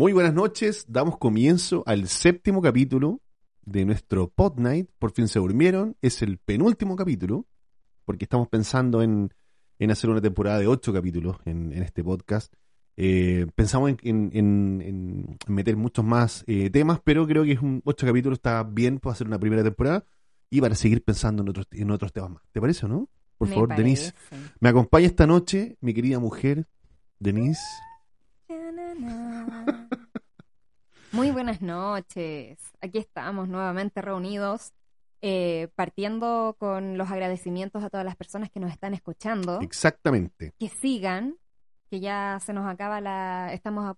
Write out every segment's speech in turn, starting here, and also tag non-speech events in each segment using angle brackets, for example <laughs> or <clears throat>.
Muy buenas noches, damos comienzo al séptimo capítulo de nuestro Pod Night. Por fin se durmieron, es el penúltimo capítulo, porque estamos pensando en, en hacer una temporada de ocho capítulos en, en este podcast. Eh, pensamos en, en- en- meter muchos más eh, temas, pero creo que es un ocho capítulos está bien para hacer una primera temporada y para seguir pensando en otros, en otros temas más. ¿Te parece o no? Por Me favor, Denise. Me acompaña esta noche mi querida mujer, Denise. Muy buenas noches. Aquí estamos nuevamente reunidos, eh, partiendo con los agradecimientos a todas las personas que nos están escuchando, Exactamente. que sigan, que ya se nos acaba la, estamos a,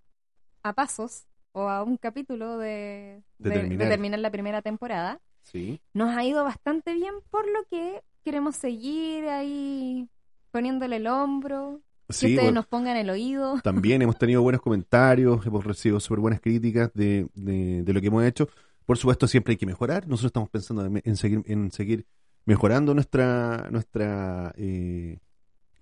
a pasos o a un capítulo de, De de- de terminar. terminar la primera temporada. Sí. Nos ha ido bastante bien, por lo que queremos seguir ahí poniéndole el hombro, que Sí, ustedes bueno, nos pongan el oído. <laughs> también hemos tenido buenos comentarios, hemos recibido súper buenas críticas de, de- de lo que hemos hecho. Por supuesto, siempre hay que mejorar. Nosotros estamos pensando en, en seguir, en seguir mejorando nuestra, nuestra eh,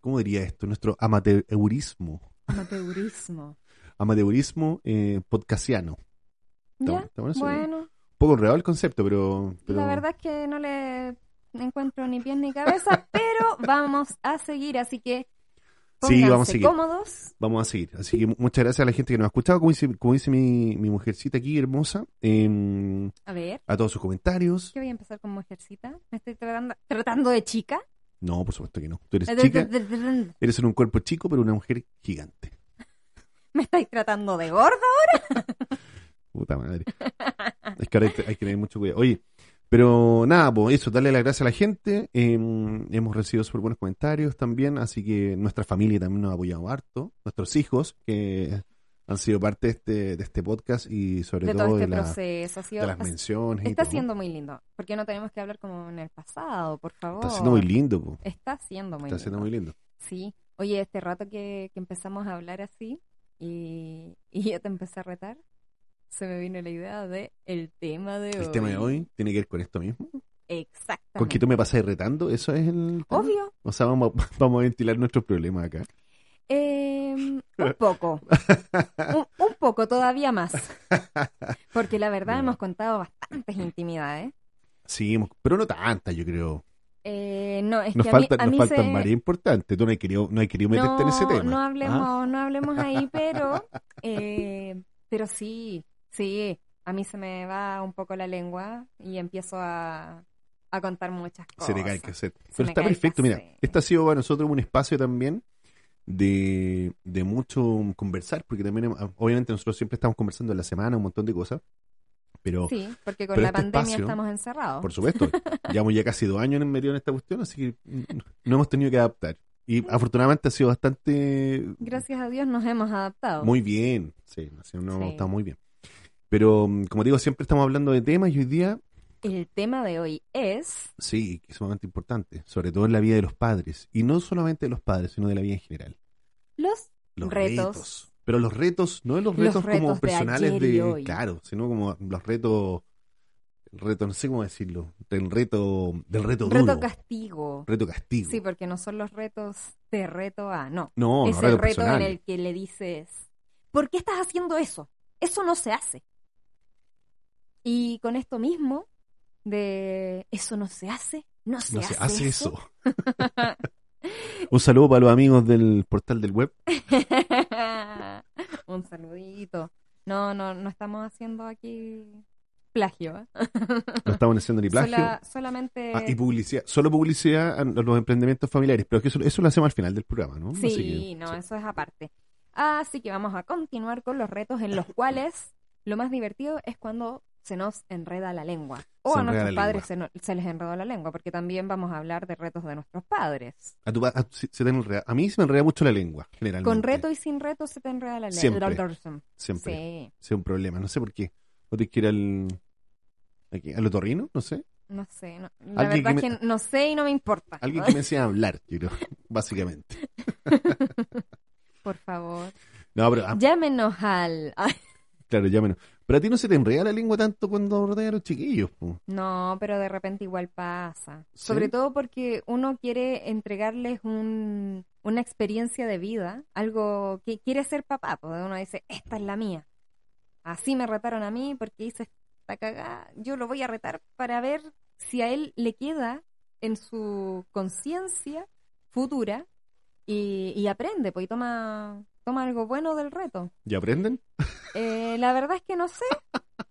¿cómo diría esto? Nuestro amateurismo. Amateurismo. Amateurismo eh, podcastiano. Está- ¿Ya? bueno Un poco enredado el concepto, pero... pero- la verdad es que no le encuentro ni pies ni cabeza, <laughs> pero vamos a seguir, así que Sí, vamos a seguir. cómodos. Vamos a seguir. Así que mu- muchas gracias a la gente que nos ha escuchado, como dice, como dice mi, mi mujercita aquí, hermosa, em, A ver, a todos sus comentarios. ¿qué voy a empezar con mujercita? ¿Me estoy tratando, tratando de chica? No, por supuesto que no. Tú eres chica, eres en un cuerpo chico, pero una mujer gigante. <laughs> ¿Me estáis tratando de gorda? <laughs> Puta madre. Es que ahora hay, hay que tener mucho cuidado. Oye, pero nada, pues eso, darle las gracias a la gente. em, hemos recibido súper buenos comentarios también, así que nuestra familia también nos ha apoyado harto. Nuestros hijos, que han sido parte de este, de este podcast y sobre De todo, todo de, este la- proceso. Ha sido, de las menciones. y está todo. siendo muy lindo. Porque no tenemos que hablar como en el pasado, por favor. Está siendo muy lindo, po. Está siendo muy Está lindo. siendo muy lindo. Sí, oye, este rato que, que empezamos a hablar así y, y yo te empecé a retar, se me vino la idea de el tema de hoy. El tema de hoy tiene que ver con esto mismo. Exactamente. ¿Con que tú me pasas retando? ¿Eso es el tema? Obvio. O sea, vamos a, <laughs> vamos a ventilar nuestros problemas acá. Eh, <laughs> un poco. un, un poco, todavía más. Porque la verdad <laughs> hemos contado bastantes intimidades. Sí, pero no tantas, yo creo. Eh, no, es Nos que a mí, a nos faltan se- varias importantes. Tú no has querido, no has querido meterte no, en ese tema. No Ah, hablemos, no hablemos ahí, pero, eh, pero sí, sí, a mí se me va un poco la lengua y empiezo a, a contar muchas cosas. se te cae el cassette. Se Pero está perfecto. Mira, este ha sido para nosotros un espacio también de, de mucho conversar, porque también, hemos- obviamente, nosotros siempre estamos conversando en la semana un montón de cosas. Pero, Sí, porque con pero la este pandemia espacio, estamos encerrados. por supuesto, llevamos ya casi dos años en medio en esta cuestión, así que no hemos tenido que adaptar. Y afortunadamente ha sido bastante Gracias a Dios nos hemos adaptado. Muy bien, sí, así no Sí. está muy bien. Pero, mm, como digo, siempre estamos hablando de temas y hoy día, El tema de hoy es sí, que es sumamente importante, sobre todo en la vida de los padres. Y no solamente de los padres, sino de la vida en general. los Los Retos. retos. Pero los retos, no los Los retos, como de personales de, hoy. claro, sino como los retos, el reto, no sé cómo decirlo, del reto, del reto duro. reto castigo. reto castigo. Sí, porque no son los retos de reto A, no. no, es no, el reto en el que le dices, ¿por qué estás haciendo eso? Eso no se hace. Y con esto mismo, de eso no se hace, no se No hace, se hace eso. eso. <laughs> Un saludo para los amigos del portal del web. <laughs> Un saludito. No, no, no estamos haciendo aquí plagio. ¿eh? <laughs> No estamos haciendo ni plagio. Sola- solamente... Ah, y publicidad, solo publicidad a los emprendimientos familiares, pero es que eso, eso lo hacemos al final del programa, ¿no? Sí, que, no, sí. eso es aparte. Así que vamos a continuar con los retos en los cuales lo más divertido es cuando se nos enreda la lengua. O Se a nuestros padres se, no- se les enredó la lengua, porque también vamos a hablar de retos de nuestros padres. A, tu a- se- te enreda- a mí se me enreda mucho la lengua, generalmente. Con reto y sin reto se te enreda la Siempre. lengua. Siempre. Sí, Es un problema, no sé por qué. ¿No te quiere al, aquí, al otorrino? No sé. no sé. no- la verdad que es que no sé y no me importa. Alguien que me enseñe a hablar, yo creo, <laughs> básicamente. <laughs> Por favor. No, pero, ah, Llámenos al... Claro, ya menos. Pero a ti no se te enreda la lengua tanto cuando rodeas a los chiquillos, po. No, pero de repente igual pasa. ¿Sí? Sobre todo porque uno quiere entregarles un, una experiencia de vida, algo que quiere ser papá, pues uno dice, esta es la mía. así me retaron a mí porque hice esta cagada, yo lo voy a retar para ver si a él le queda en su conciencia futura y, aprende, pues y toma, toma algo bueno del reto. ¿Y aprenden? Eh, la verdad es que no sé. <laughs>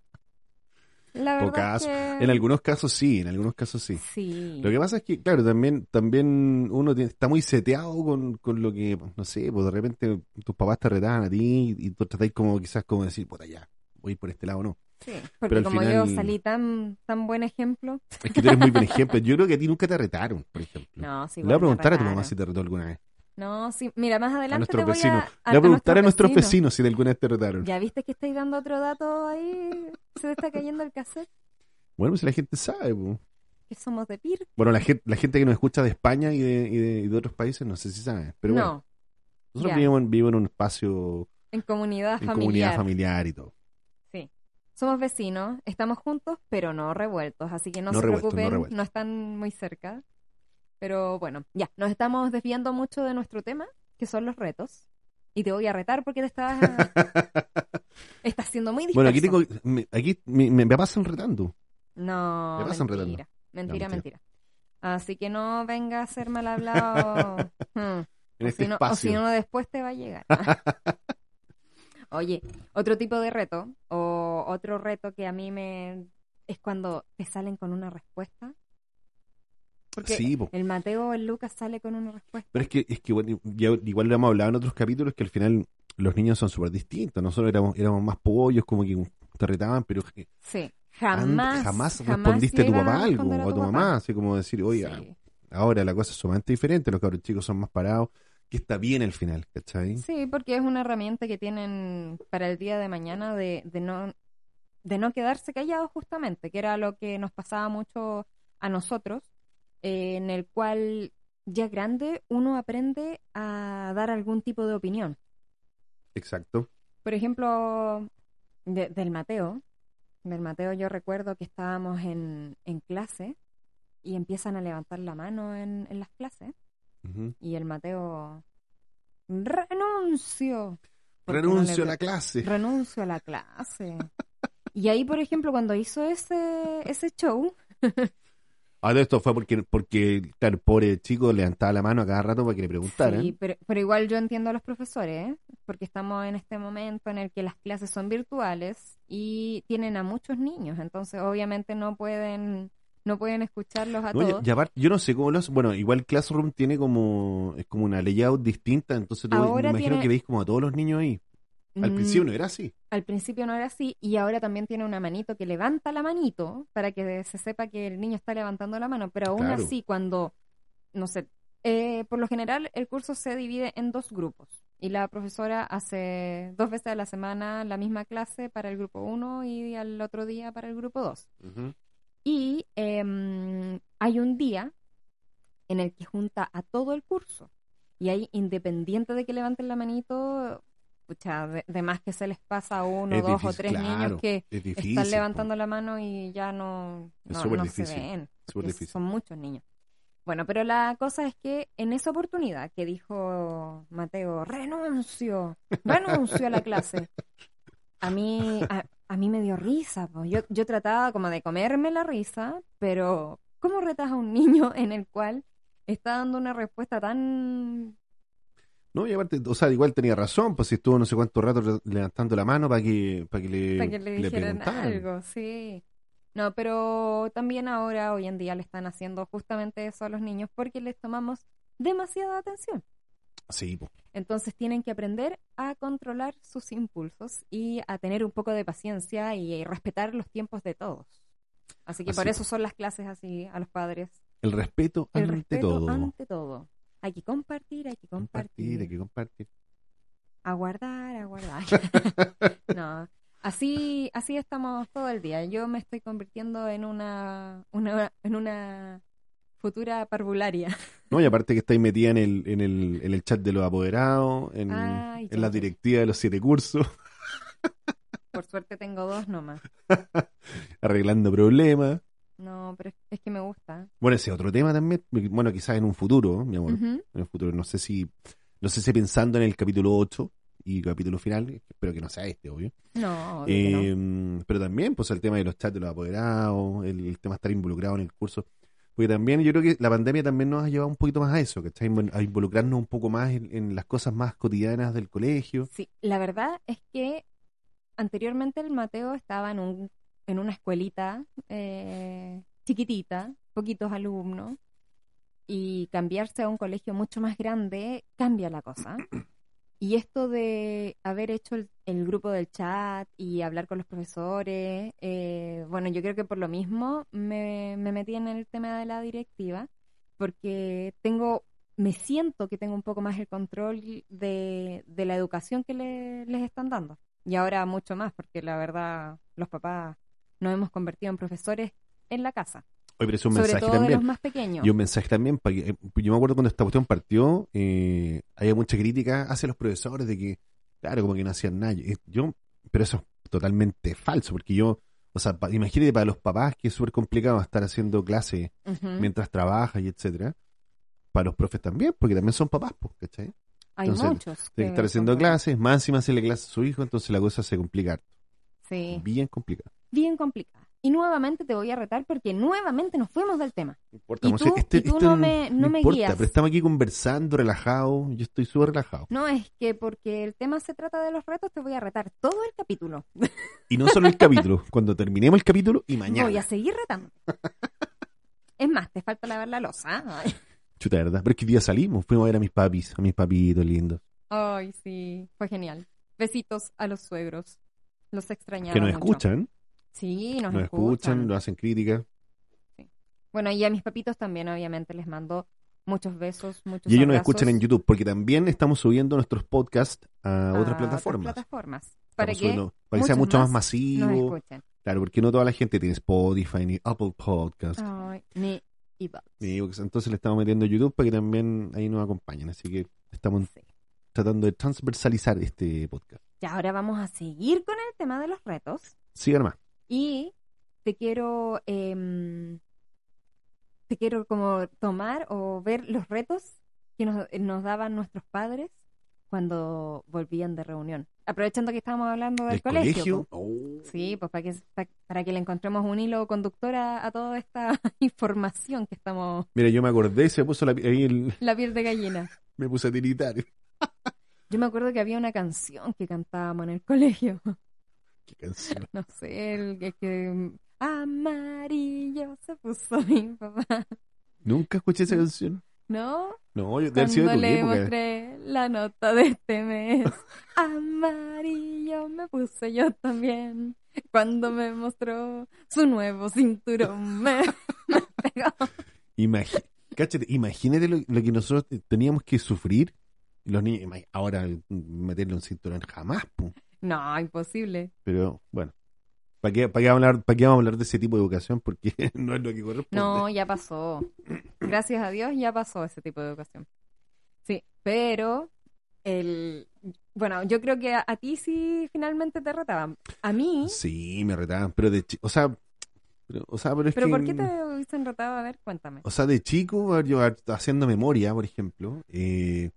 La verdad En algunos casos sí, en algunos casos sí. sí. Lo que pasa es que, claro, también, también uno está muy seteado con, con lo que, no sé, pues de repente tus papás te retaban a ti y, tú tratáis como quizás como decir, puta ya, voy por este lado o no. Sí, porque como yo salí tan, tan buen ejemplo. Es que tú eres muy buen <laughs> ejemplo. Yo creo que a ti nunca te retaron, por ejemplo. No, sí. Le voy a preguntar a tu mamá si te retó alguna vez. No, sí, mira, más adelante. A nuestros vecinos. Le voy a preguntar a, nuestros vecinos si de alguna vez te retaron. ¿Ya viste que estáis dando otro dato ahí? Se está cayendo el cassette. Bueno, pues la gente sabe, Que somos de PIR. Bueno, la gente, la gente que nos escucha de España y de, y de, otros países, no sé si sabe. Pero bueno. No. Nosotros vivimos, en un espacio. En comunidad en familiar. comunidad familiar y todo. Sí. Somos vecinos, estamos juntos, pero no revueltos. Así que no, se preocupen, no están muy cerca. Pero bueno, ya, nos estamos desviando mucho de nuestro tema, que son los retos. Y te voy a retar porque te estás, <laughs> estás siendo muy disperso. Bueno, aquí, tengo, me, aquí me, me, pasan retando. No, mentira, mentira, mentira, Así que no venga a ser mal hablado. <laughs> Hmm. En este si no, o si no, después te va a llegar. <laughs> Oye, otro tipo de reto, o otro reto que a mí me... es cuando te salen con una respuesta sí, el Mateo o el Lucas sale con una respuesta. Pero es que, es que igual lo hemos hablado en otros capítulos que al final los niños son súper distintos. Nosotros éramos, éramos más pollos, como que te retaban, pero sí, jamás, jamás, respondiste a tu papá algo, o a tu mamá, así como decir, oye, ahora la cosa es sumamente diferente, los cabros chicos son más parados, que está bien al final, ¿cachai? Sí, porque es una herramienta que tienen para el día de mañana de, de no de no quedarse callados justamente, que era lo que nos pasaba mucho a nosotros, eh, en el cual ya grande uno aprende a dar algún tipo de opinión. Exacto. Por ejemplo, del Mateo. Del Mateo yo recuerdo que estábamos en, en clase y empiezan a levantar la mano en, en las clases. Y el Mateo, renuncio. Renuncio a la clase. Renuncio a la clase. <laughs> y ahí, por ejemplo, cuando hizo ese, ese show, Ah, esto fue porque, porque claro, el pobre chico levantaba la mano a cada rato para que le preguntaran. Sí, pero, pero igual yo entiendo a los profesores, ¿eh? porque estamos en este momento en el que las clases son virtuales y tienen a muchos niños, entonces obviamente no pueden no pueden escucharlos a todos. yo no sé cómo los... Bueno, igual Classroom tiene como... Es como una layout distinta, entonces me imagino que veis como a todos los niños ahí. Al principio no era así. Al principio no era así y ahora también tiene una manito que levanta la manito para que se sepa que el niño está levantando la mano, pero aún así cuando, no sé, eh, por lo general el curso se divide en dos grupos y la profesora hace dos veces a la semana la misma clase para el grupo 1 y al otro día para el grupo 2. Y em, hay un día en el que junta a todo el curso. Y ahí, independiente de que levanten la manito, de, más que se les pasa a uno, dos o tres niños que están levantando la mano y ya no, no, se ven. Son muchos niños. Bueno, pero la cosa es que en esa oportunidad que dijo Mateo, renuncio, renuncio a la clase, <laughs> a mí, a, mí me dio risa. Yo, yo trataba como de comerme la risa, pero ¿cómo retas a un niño en el cual está dando una respuesta tan no, y aparte, o sea, igual tenía razón, pues si estuvo no sé cuánto rato levantando la mano para que, para que le, para que le dijeran algo, sí. No, pero también ahora, hoy en día, le están haciendo justamente eso a los niños porque les tomamos demasiada atención. Sí. pues. Entonces tienen que aprender a controlar sus impulsos y a tener un poco de paciencia y, respetar los tiempos de todos. Así que por eso son las clases así a los padres. El respeto El ante respeto todo. ante todo. Hay que compartir, hay que compartir. hay que compartir. Aguardar, aguardar. <laughs> no, así, así estamos todo el día. Yo me estoy convirtiendo en una, una en una futura parvularia. No, y aparte que estáis metida en el, en el, en el chat de los apoderados, en, en la directiva de los siete cursos. Por suerte tengo dos nomás. <laughs> Arreglando problemas. No, pero es que me gusta. Bueno, ese otro tema también, bueno, quizás en un futuro, mi amor, en un futuro, no sé si, no sé si pensando en el capítulo 8, y capítulo final, espero que no sea este, obvio. No, em, Pero también, pues el tema de los chats de los apoderados, el, tema de estar involucrado en el curso. Porque también yo creo que la pandemia también nos ha llevado un poquito más a eso, que a involucrarnos un poco más en, las cosas más cotidianas del colegio. Sí, la verdad es que anteriormente el Mateo estaba en, un, en una escuelita eh, chiquitita, poquitos alumnos, y cambiarse a un colegio mucho más grande cambia la cosa. Y esto de haber hecho el, grupo del chat y hablar con los profesores, eh, bueno, yo creo que por lo mismo me, metí en el tema de la directiva, porque tengo, me siento que tengo un poco más el control de, la educación que les están dando. Y ahora mucho más, porque la verdad los papás nos hemos convertido en profesores en la casa. Oye, pero es un mensaje también. más pequeños. Y un mensaje también, eh, yo me acuerdo cuando esta cuestión partió, eh, había mucha crítica hacia los profesores de que, claro, como que no hacían nada. Yo, pero eso es totalmente falso, porque yo, o sea, imagínate para los papás que es súper complicado estar haciendo clases mientras trabajas y etcétera. Para los profes también, porque también son papás, pues, ¿cachai? Hay muchos. Tienen que estar haciendo clases, más encima hacerle clases a su hijo, entonces la cosa se complica. Sí. Bien complicada. Bien complicada y nuevamente te voy a retar porque nuevamente nos fuimos del tema. No importa, y tú, este, este no me, no me importa, Pero estamos aquí conversando, relajados. Yo estoy súper relajado. No, es que porque el tema se trata de los retos, te voy a retar todo el capítulo. Y no solo el capítulo, <laughs> cuando terminemos el capítulo y mañana. Voy a seguir retando. es más, te falta lavar la losa. Chuta, ¿verdad? Pero es que día salimos, fuimos a ver a mis papis, a mis papitos lindos. Ay, sí, fue genial. Besitos a los suegros. Los extrañaba. Que nos escuchan. Sí, nos, escuchan. nos hacen críticas. Bueno, y a mis papitos también, obviamente, les mando muchos besos, muchos Y ellos nos escuchan en YouTube, porque también estamos subiendo nuestros podcasts a, otras plataformas. plataformas. Para que, para que sea mucho más, masivo. Claro, porque no toda la gente tiene Spotify ni Apple Podcast. ni Entonces le estamos metiendo YouTube para que también ahí nos acompañen. Así que estamos tratando de transversalizar este podcast. Y ahora vamos a seguir con el tema de los retos. Sí, más. Y te quiero, em, te quiero como tomar o ver los retos que nos, nos daban nuestros padres cuando volvían de reunión. Aprovechando que estábamos hablando del colegio. Oh. Sí, pues para que, para que le encontremos un hilo conductor a, toda esta <laughs> información que estamos... Mira, yo me acordé, se puso la, ahí la piel de gallina. <laughs> me puse a tiritar. yo me acuerdo que había una canción que cantábamos en el colegio. <laughs> No sé, el que, amarillo se puso <laughs> mi papá. Nunca escuché esa canción. ¿No? No, yo Cuando de le mostré la nota de este mes, <laughs> amarillo me puse yo también. Cuando me mostró su nuevo cinturón, me, pegó. imagínate lo, que nosotros teníamos que sufrir. Los niños, ahora meterle un cinturón jamás, pum. No, imposible. Pero bueno, ¿para qué, para hablar, ¿para qué vamos a hablar de ese tipo de educación? Porque <laughs> no es lo que corresponde. No, ya pasó. Gracias a Dios ya pasó ese tipo de educación. Sí, pero el bueno, yo creo que a, ti sí finalmente te retaban. A mí. Sí, me retaban, pero de chico, o sea, pero, o sea, pero es ¿Pero por qué te hubiesen retado? A ver, cuéntame. O sea, de chico, yo haciendo memoria, por ejemplo, eh,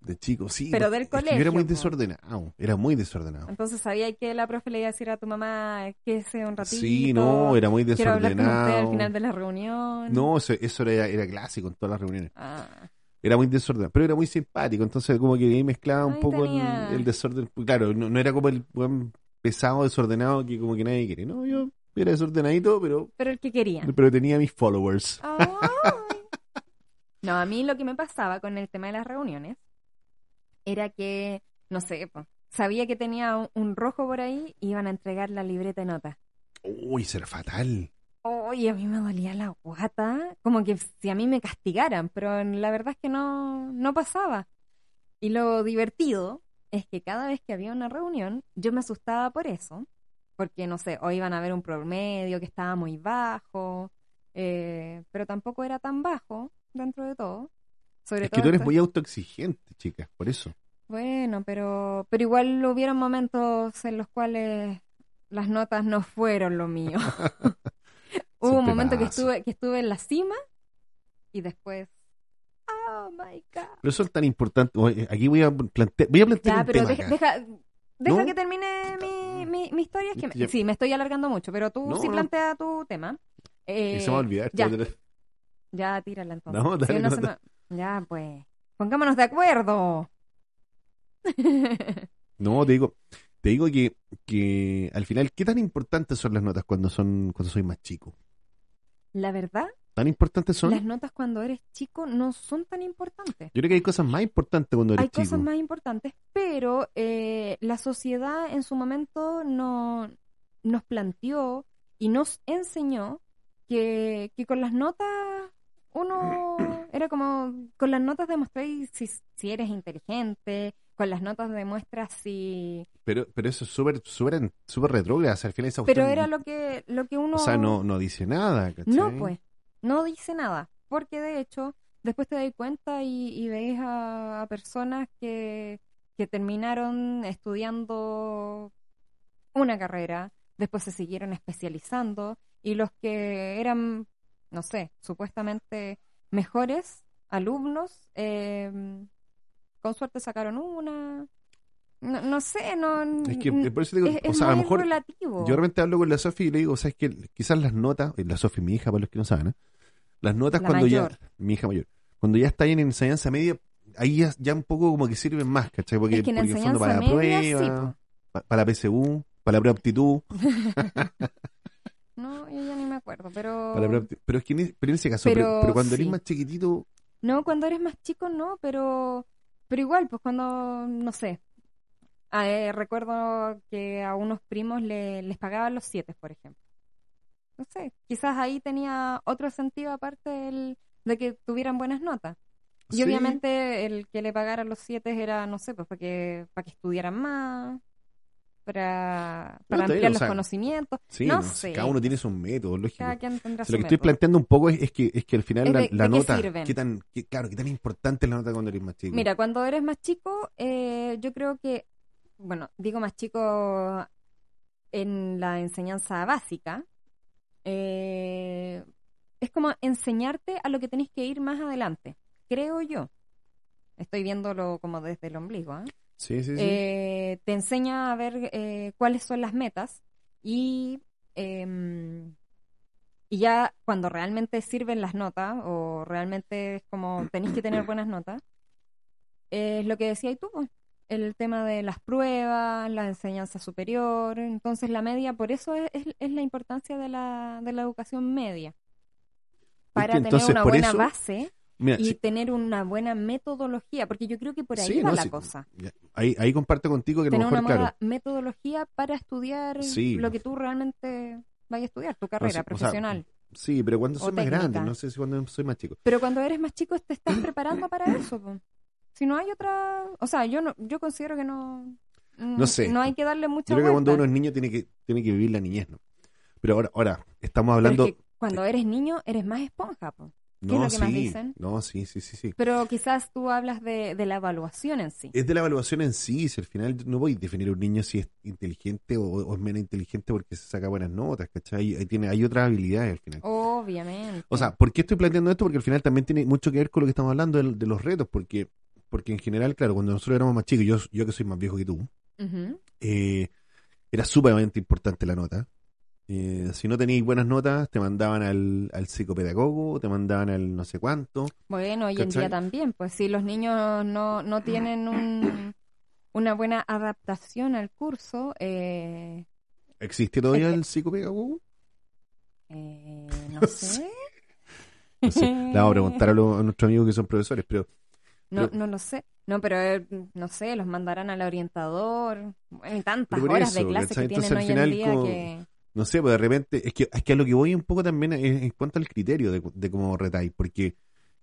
de chico, sí. Pero del colegio. Yo era muy desordenado, era muy desordenado. Entonces sabía que la profe le iba a decir a tu mamá que sea un ratito. Sí, no, era muy desordenado. al final de la reunión. No, eso, eso era, era, clásico en todas las reuniones. Ah. Era muy desordenado, pero era muy simpático, entonces como que ahí mezclaba un poco el, desorden. Claro, no, era como el buen pesado desordenado que como que nadie quiere. No, yo era desordenadito, pero... Pero el que quería. Pero tenía mis followers. <laughs> no, a mí lo que me pasaba con el tema de las reuniones era que, no sé, sabía que tenía un, rojo por ahí y iban a entregar la libreta de nota. Uy, será fatal. Uy, a mí me dolía la guata, como que si a mí me castigaran, pero la verdad es que no, no pasaba. Y lo divertido es que cada vez que había una reunión, yo me asustaba por eso, porque no sé, o iban a ver un promedio que estaba muy bajo, eh, pero tampoco era tan bajo dentro de todo es que tú eres muy autoexigente, chicas, por eso. Bueno, pero, pero igual hubieron momentos en los cuales las notas no fueron lo mío. <laughs> <laughs> Hubo un momento que estuve, que estuve en la cima y después, oh my God. Pero son tan importantes. Aquí voy a plantear. Voy a plantear ya, un pero tema deja, deja, deja que termine mi, mi, mi historia. Es que me, sí, me estoy alargando mucho, pero tú No, sí no. plantea tu tema. Eh, Y se me va a olvidar. ya. tírala entonces. No, dale, Sí, dale. me- Ya, pues. Pongámonos de acuerdo. <laughs> No, te digo, te digo que, que al final, ¿qué tan importantes son las notas cuando son cuando soy más chico? La verdad, ¿Tan importantes son? las notas cuando eres chico no son tan importantes. Yo creo que hay cosas más importantes cuando eres Hay chico. cosas más importantes, pero eh, la sociedad en su momento no, nos planteó y nos enseñó que, que con las notas uno <clears throat> era como, con las notas demostráis si, si eres inteligente, con las notas demuestras si... Pero, pero eso es súper súper súper retrógrado. o sea, al final esa Pero era lo que, lo que uno... O sea, no, no dice nada, ¿cachai? No, pues, no dice nada, porque de hecho, después te das cuenta y, y ves a, a personas que, que terminaron estudiando una carrera, después se siguieron especializando, y los que eran, no sé, supuestamente mejores alumnos, eh, con suerte sacaron una... No, no sé, no... Es que eh, por eso digo, es, o es sea, a lo muy mejor relativo. yo de repente hablo con la Sofi y le digo, ¿sabes que Quizás las notas, y la Sofi, mi hija, para los que no saben, ¿eh? las notas La cuando mayor. ya, mi hija mayor, cuando ya está en enseñanza media, ahí ya, ya un poco como que sirven más, ¿cachai? Porque, Es que en porque fondo para la media, prueba, pa- para la PSU, para la preaptitud, <laughs> <laughs> No, yo ya ni me acuerdo, pero... pero es que en, pero en ese caso, pero, Pero pero cuando eres más chiquitito, No, cuando eres más chico no, pero, pero igual, pues cuando, no sé, Ah, eh, recuerdo que a unos primos le- les pagaban los siete, por ejemplo. No sé, quizás ahí tenía otro sentido aparte del- de que tuvieran buenas notas. Y Sí. obviamente el que le pagaran los siete era, no sé, pues para que, para que estudiaran más, para, para está bien, ampliar o los sea, conocimientos. sí, no no, sé. cada uno tiene sus métodos, lógico. Cada quien tendrá O su sea, lo que estoy planteando un poco es, es que es que al final la, qué nota, qué tan, qué- claro, qué tan importante es la nota cuando eres más chico. Mira, cuando eres más chico, eh, yo creo que, bueno, digo más chico en la enseñanza básica, eh, es como enseñarte a lo que tenés que ir más adelante, creo yo. Estoy viéndolo como desde el ombligo. ¿ah? Sí, sí, sí. Eh, te enseña a ver eh, cuáles son las metas y, em, y ya cuando realmente sirven las notas o realmente es como tenéis que tener buenas notas, es lo que decías tú, pues, el tema de las pruebas, la enseñanza superior, entonces la media, por eso es, es- es la importancia de la, de la educación media, para tener una buena eso, base Mira, y sí, tener una buena metodología, porque yo creo que por ahí sí, va no, la sí, cosa ahí, ahí comparto contigo que a lo tener mejor, una buena claro, metodología para estudiar lo que tú realmente vayas a estudiar, tu carrera sí, o sea, profesional. sí, pero cuando soy más grande, no sé si cuando soy más chico. Pero cuando eres más chico te estás <clears throat> preparando para eso. po. Si no hay otra, o sea, yo no, yo considero que no, mm, No sé. no hay que darle mucha Yo creo que cuando vuelta. uno es niño tiene que, tiene que vivir la niñez, ¿no? Pero ahora, ahora estamos hablando... es que cuando eres niño eres más esponja, po. ¿Qué es no, lo que sí, más dicen? no, sí, sí, sí, sí. Pero quizás tú hablas de, de la evaluación en sí. Es de la evaluación en sí, si al final no voy a definir a un niño si es inteligente o, o es menos inteligente porque se saca buenas notas, ¿cachai? Ahí tiene, hay otras habilidades al final. Obviamente. O sea, ¿por qué estoy planteando esto? Porque al final también tiene mucho que ver con lo que estamos hablando de, de los retos, porque porque en general, claro, cuando nosotros éramos más chicos, yo, yo que soy más viejo que tú, eh, era sumamente importante la nota. Eh, si no tenías buenas notas, te mandaban al, al psicopedagogo, te mandaban al no sé cuánto. Bueno, hoy en día también, pues si los niños no, no tienen un, una buena adaptación al curso, eh, ¿Existe todavía el psicopedagogo? eh, <laughs> no sé. No sé, le vamos a preguntar a, los- a nuestros amigos que son profesores, pero No, Pero- no lo sé. No, pero eh, no sé, los mandarán al orientador. Bueno, y tantas horas de clase ¿cachai? que Entonces, tienen al hoy final, en día como- que... no sé, pues de repente, es que, es que a lo que voy un poco también es en cuanto al criterio de, de cómo retáis, porque,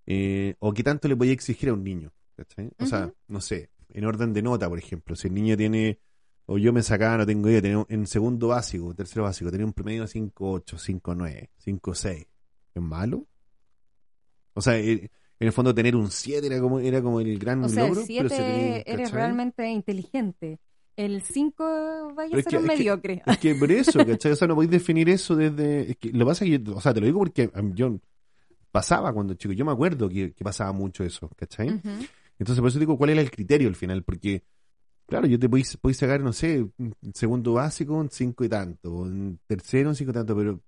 eh, o qué tanto le voy a exigir a un niño, ¿cachai? O sea, no sé, en orden de nota, por ejemplo, si el niño tiene, o yo me sacaba, no tengo idea, tenía en segundo básico, tercero básico, tenía un promedio de 5.8, 5.9, 5.6, ¿es malo? O sea, eh, en el fondo tener un 7 era como, era como el gran O sea, logro, el pero 7 se tenía- eres ¿cachai? realmente inteligente. El 5 vaya a ser que- un es que- mediocre. Es que por eso, ¿cachai? O sea, no podéis definir eso desde. Es que lo que pasa es que, yo- o sea, te lo digo porque um, yo pasaba cuando chico. Yo me acuerdo que, pasaba mucho eso, ¿cachai? Entonces, por eso digo, ¿cuál era el criterio al final? Porque, claro, yo te podéis, sacar, no sé, un segundo básico, un cinco y tanto, un tercero, un cinco y tanto, pero,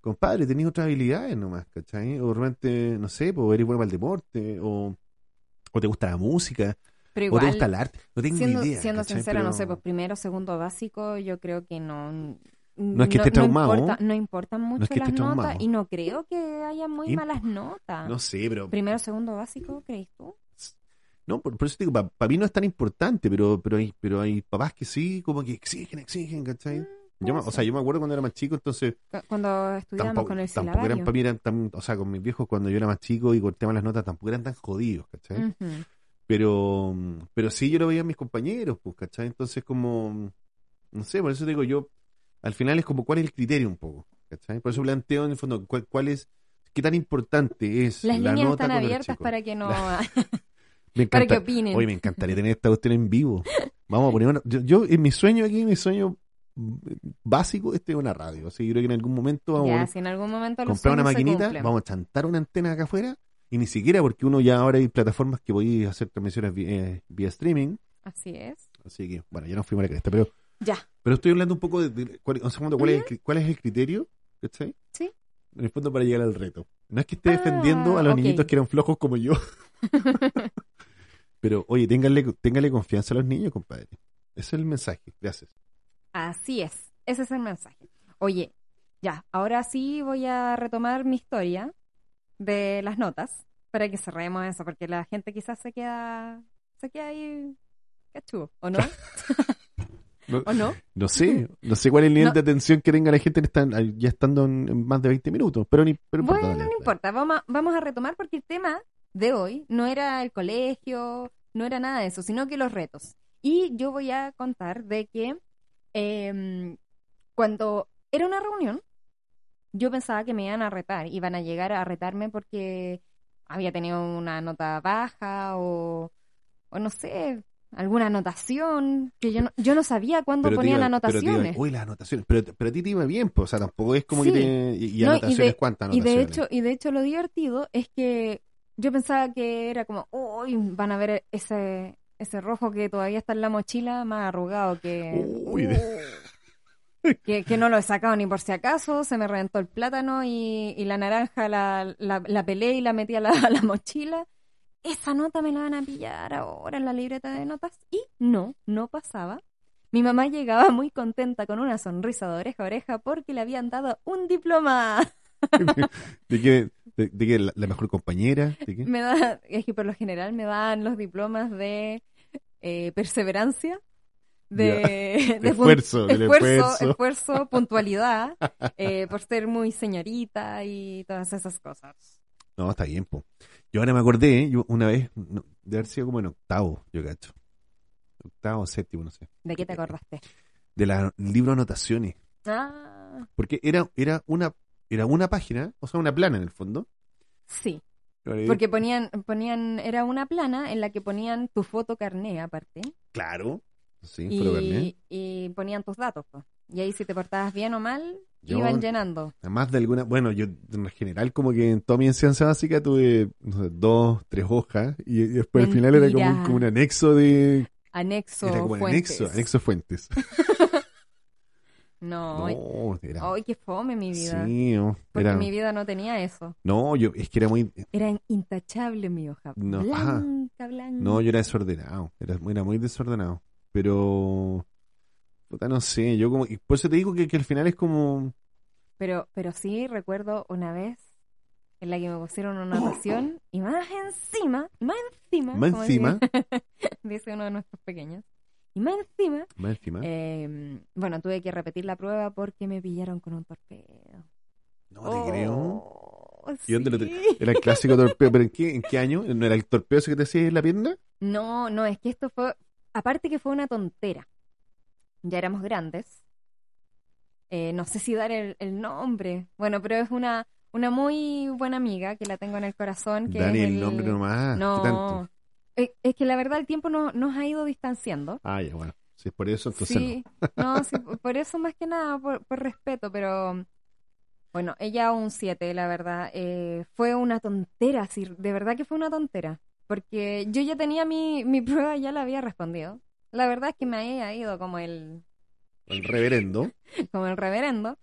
compadre, tenéis otras habilidades nomás, ¿cachai? O realmente, no sé, pues eres bueno para el deporte, o, o te gusta la música. Pero igual, o te gusta el arte. No tengo siendo, idea. Siendo sincera, no sé, pues primero, segundo básico, yo creo que no. No es que esté traumado. No, importa, no importan mucho las notas y no creo que haya muy malas notas. No sé, pero. Primero, segundo básico, ¿crees tú? No, por, eso digo, para mí no es tan importante, pero, pero, hay, pero hay papás que sí, como que exigen, exigen, ¿cachai? Mm, yo, o sea, yo me acuerdo cuando era más chico, entonces... Cuando estudiábamos con el Tampoco eran para mí, eran tan, o sea, con mis viejos cuando yo era más chico y cortaban las notas, tampoco eran tan jodidos, ¿cachai? Pero, pero sí yo lo veía a mis compañeros, pues, ¿cachai? Entonces como, no sé, por eso digo yo, al final es como cuál es el criterio un poco, ¿cachai? Por eso planteo en el fondo cuál, cuál es, qué tan importante es Las la líneas nota están abiertas para que no... <laughs> <laughs> Me encanta, para que opinen. Oye, me encantaría tener esta cuestión en vivo. <laughs> Vamos a poner una. Yo, en mi sueño aquí, mi sueño básico, este es una radio. Así que creo que en algún momento vamos ya, si en algún momento a comprar una maquinita, vamos a chantar una antena acá afuera. Y ni siquiera porque uno ya ahora hay plataformas que podéis hacer transmisiones vía, vía, streaming. Así es. Así que, bueno, ya nos fuimos a la cresta, pero. Ya. Pero estoy hablando un poco de. cuál, un segundo, ¿cuál, es el, ¿cuál es el criterio? ¿Cachai? Sí. En el fondo para llegar al reto. No es que esté defendiendo a los ah, niñitos que eran flojos como yo. <laughs> Pero, oye, téngale, confianza a los niños, compadre. Ese es el mensaje. Gracias. Así es. Ese es el mensaje. Oye, ya, ahora sí voy a retomar mi historia de las notas para que cerremos eso, porque la gente quizás se queda, se queda ahí cachú, ¿o <laughs> no? ¿O no? No sé, no sé cuál es el nivel de atención que tenga la gente ya estando en, más de 20 minutos, pero ni Bueno, no importa, vamos vamos a retomar porque el tema de hoy no era el colegio, no era nada de eso, sino que los retos. Y yo voy a contar de que em, cuando era una reunión, yo pensaba que me iban a retar, iban a llegar a retarme porque había tenido una nota baja o, o no sé, alguna anotación, que yo no, yo no sabía cuándo ponían anotaciones. uy, las anotaciones, pero, pero a ti te iba bien, pues, o sea, tampoco es como que te, y, anotaciones, ¿cuántas anotaciones? Y de, hecho, y de hecho lo divertido es que yo pensaba que era como, uy, van a ver ese, ese rojo que todavía está en la mochila más arrugado que... Uy, <laughs> <laughs> que, que, no lo he sacado ni por si acaso, se me reventó el plátano y, y la naranja la, la, la, pelé y la metí a la, <laughs> la, mochila. Esa nota me la van a pillar ahora en la libreta de notas. Y no, no pasaba. Mi mamá llegaba muy contenta con una sonrisa de oreja a oreja porque le habían dado un diploma. <laughs> ¿De qué? ¿De, qué? La, mejor compañera? Me da, es que por lo general me dan los diplomas de eh, perseverancia, de, <laughs> esfuerzo, esfuerzo, esfuerzo, <laughs> puntualidad, eh, por ser muy señorita y todas esas cosas. No, está bien, po. Yo ahora me acordé, yo una vez, de haber sido como en octavo, yo cacho. Octavo, séptimo, no sé. ¿De qué te acordaste? De la libro anotaciones. Ah. Porque era, era una era una página, o sea, una plana en el fondo. Sí. Porque ponían, ponían, era una plana en la que ponían tu foto carné aparte. Claro, sí, carné. Y ponían tus datos. Y ahí si te portabas bien o mal, iban llenando. Más de alguna, bueno, yo en general como que en toda mi enseñanza básica tuve dos, tres hojas y, después al final era como, como, un anexo de... Anexo era como fuentes. anexo, anexo fuentes. <laughs> No, ay, qué fome mi vida. Sí, Porque mi vida no tenía eso. No, yo, es que era muy... Era intachable mi hoja. No, blanca, blanca. No, yo era desordenado. Era, muy desordenado. Pero... Puta, no sé, yo como... Y por eso te digo que, que al final es como... Pero, pero sí recuerdo una vez en la que me pusieron una anotación y más encima, más encima, más encima, <laughs> dice uno de nuestros pequeños, y más encima, em, bueno, tuve que repetir la prueba porque me pillaron con un torpedo. No te creo. Oh, ¿Y dónde lo Era el clásico torpedo, pero ¿en qué, ¿en qué año? ¿No era el torpedo ese que te hacía en la pierna? No, no, es que esto fue, aparte que fue una tontera. Ya éramos grandes. Eh, no sé si dar el, nombre. Bueno, pero es una, una muy buena amiga que la tengo en el corazón. Que Dani, el, nombre nomás. No, eh, es que la verdad el tiempo no, nos ha ido distanciando. Ah, ya, bueno. Si es por eso, entonces sí, no. <laughs> sí, por eso más que nada, por, respeto, pero Bueno, ella un 7, la verdad. Eh, fue una tontera, sí, de verdad que fue una tontera. Porque yo ya tenía mi, mi <laughs> prueba, ya la había respondido. La verdad es que me había ido como el... El reverendo. <laughs> como el reverendo.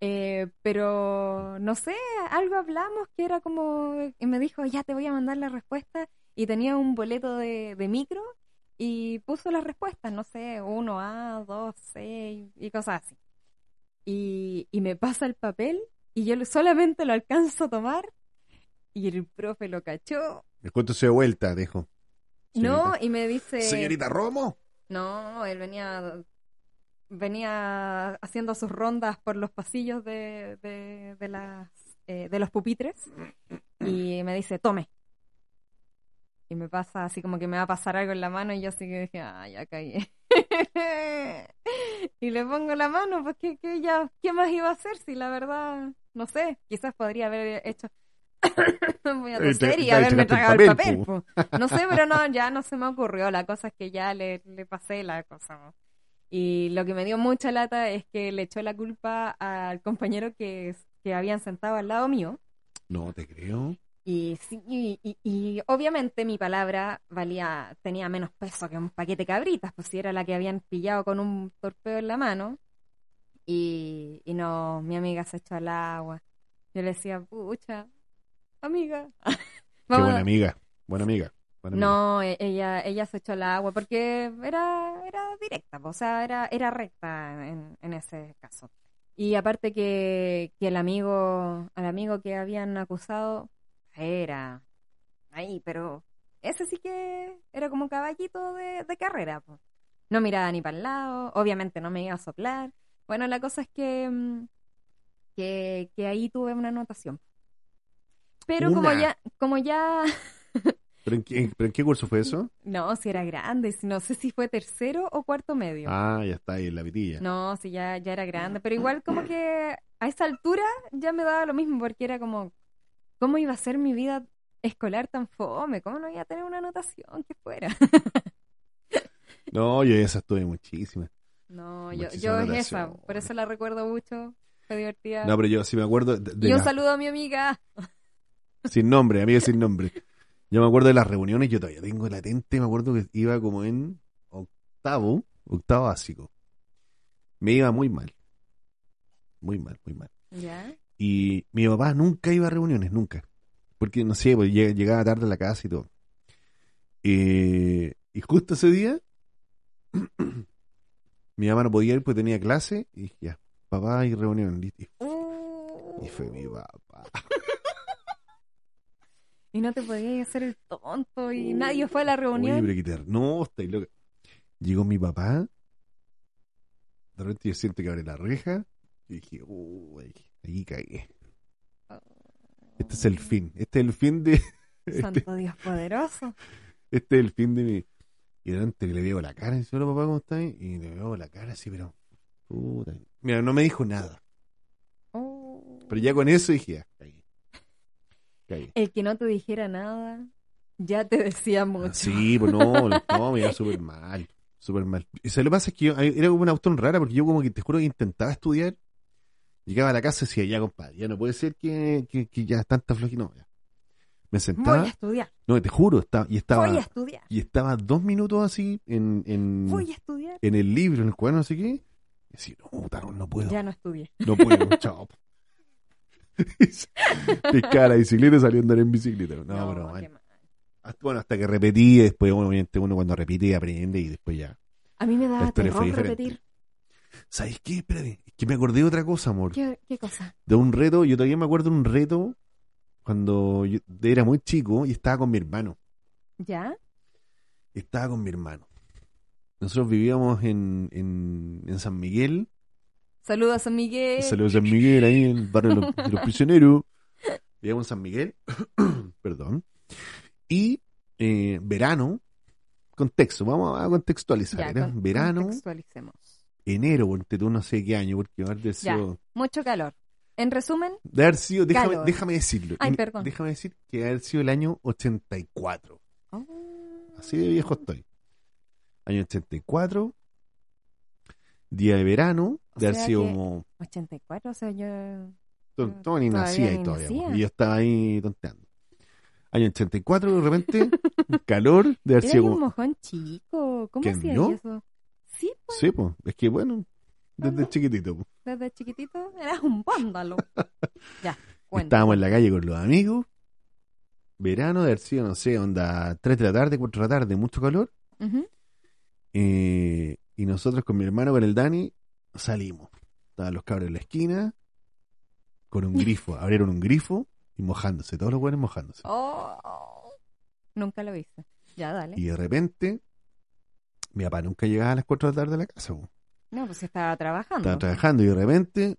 Eh, pero no sé, algo hablamos que era como, y me dijo, ya te voy a mandar la respuesta, y tenía un boleto de, de micro y puso las respuestas, no sé, 1A, 2, C y cosas así. Y, y me pasa el papel y yo solamente lo alcanzo a tomar y el profe lo cachó. Me cuento de vuelta, dejo. No, y me dice... Señorita Romo. No, él venía venía haciendo sus rondas por los pasillos de, de, las, eh, de los pupitres y me dice, tome. Y me pasa así como que me va a pasar algo en la mano y yo así que dije, ah, ya caí. <laughs> y le pongo la mano, pues ¿qué, qué, ya, ¿qué más iba a hacer si la verdad, no sé, quizás podría haber hecho... <laughs> Voy a toser y haberme tragado el papel. No sé, pero no, <laughs> ya no se me ocurrió. La cosa es que ya le, le pasé la cosa. Y lo que me dio mucha lata es que le echó la culpa al compañero que, que habían sentado al lado mío. No te creo. Y, sí, y, obviamente mi palabra valía, tenía menos peso que un paquete de cabritas, pues si era la que habían pillado con un torpeo en la mano. Y, y no, mi amiga se echó al agua. Yo le decía, pucha, amiga. <laughs> Qué buena amiga, buena amiga no, e, ella, ella se echó al agua porque era, era directa, o sea, era, era recta en, en ese caso. Y aparte que, que el amigo, al amigo que habían acusado, era ahí, pero ese sí que era como caballito de, de carrera. No miraba ni para el lado, obviamente no me iba a soplar. Bueno, la cosa es que, mm, que, que ahí tuve una anotación. Pero como ya, como ya <laughs> ¿Pero en, qué, curso fue eso? No, si era grande, no sé si fue tercero o cuarto medio. Ah, ya está ahí en la vitilla. No, sí, ya, ya era grande, pero igual como que a esa altura ya me daba lo mismo porque era como, ¿cómo iba a ser mi vida escolar tan fome? ¿Cómo no iba a tener una anotación que fuera? <laughs> no, yo esa estuve muchísima. No, yo, yo es esa, por eso la recuerdo mucho, fue divertida. No, pero yo sí me acuerdo... y un saludo a mi amiga. Sin nombre, amiga sin nombre. Yo me acuerdo de las reuniones, yo todavía tengo latente, me acuerdo que iba como en octavo, octavo básico. Me iba muy mal. Muy mal, muy mal. ¿Ya? Y mi papá nunca iba a reuniones, nunca. Porque, no sé, pues, llegaba tarde a la casa y todo. Eh, y justo ese día, <clears throat> mi mamá no podía ir porque tenía clase. Y dije, ya, papá, hay reunión. Y, y fue mi papá. <laughs> Y no te podías hacer el tonto y nadie fue a la reunión. no, está loca. Llegó mi papá. De repente yo siento que abre la reja. Y dije, uy, ahí caí. Este es el fin. Este es el fin de. <laughs> Santo este Dios poderoso. Este es el fin de mi. Y de repente le veo la cara y dice, hola papá, ¿cómo estás? Y le veo la cara así, pero. Puta. Mira, no me dijo nada. Oh. Pero ya con eso dije, ya, El que no te dijera nada, ya te decía mucho. Sí, pues no, no, me iba súper mal, súper mal. Y se lo que pasa es que yo, era como una autónoma rara, porque yo como que te juro que intentaba estudiar, llegaba a la casa y decía, ya compadre, ya no puede ser que, que, que ya tanta flojita, no, ya. Me sentaba. Voy a estudiar. No, te juro, estaba, y estaba. Voy a estudiar. Y estaba dos minutos así en. en Voy a estudiar. En el libro, en el cuaderno, no sé qué. Y decía, no, no puedo. Ya no estudié. No puedo, <laughs> chao. <laughs> Pescaba la bicicleta y salió a andar en bicicleta. No, pero hasta, bueno, hasta que repetí, después obviamente uno cuando repite aprende y después ya. A mí me da terror repetir. ¿Sabes qué? Espérate, es que me acordé de otra cosa, amor. ¿Qué, cosa? De un reto, yo todavía me acuerdo de un reto cuando yo era muy chico y estaba con mi hermano. ¿Ya? Estaba con mi hermano. Nosotros vivíamos en, en, en San Miguel Saludos a San Miguel. Saludos a San Miguel, ahí en el barrio de los, prisioneros. <laughs> En San Miguel, <clears throat> perdón. Y eh, verano, contexto, vamos a contextualizar. Ya, verano, contextualicemos. enero, porque tú no sé qué año, porque haber sido... mucho calor. En resumen, de haber sido, déjame, déjame decirlo. Ay, perdón. Déjame decir que haber sido el año 84. Así de viejo estoy. Año 84, día de verano, de haber sido como... 84, o sea, yo Todo, ni nacía y todavía. Y yo estaba ahí tonteando. Año 84, de repente, calor de haber sido. un mojón chico. ¿Cómo hacía eso? Sí, pues. Sí, pues. Es que bueno, desde chiquitito. Desde chiquitito eras un vándalo. <laughs> ya, Estábamos en la calle con los amigos. Verano, de haber sido, no sé, onda 3 de la tarde, 4 de la tarde, mucho calor. Eh, y nosotros con mi hermano, con el Dani, salimos. Estaban los cabros en la esquina, con un grifo. <laughs> Abrieron un grifo y mojándose, todos los buenos mojándose. Oh, nunca lo viste. Ya, dale. Y de repente, mi papá nunca llegaba a las 4 de la tarde a la casa. No, pues estaba trabajando. Estaba trabajando y de repente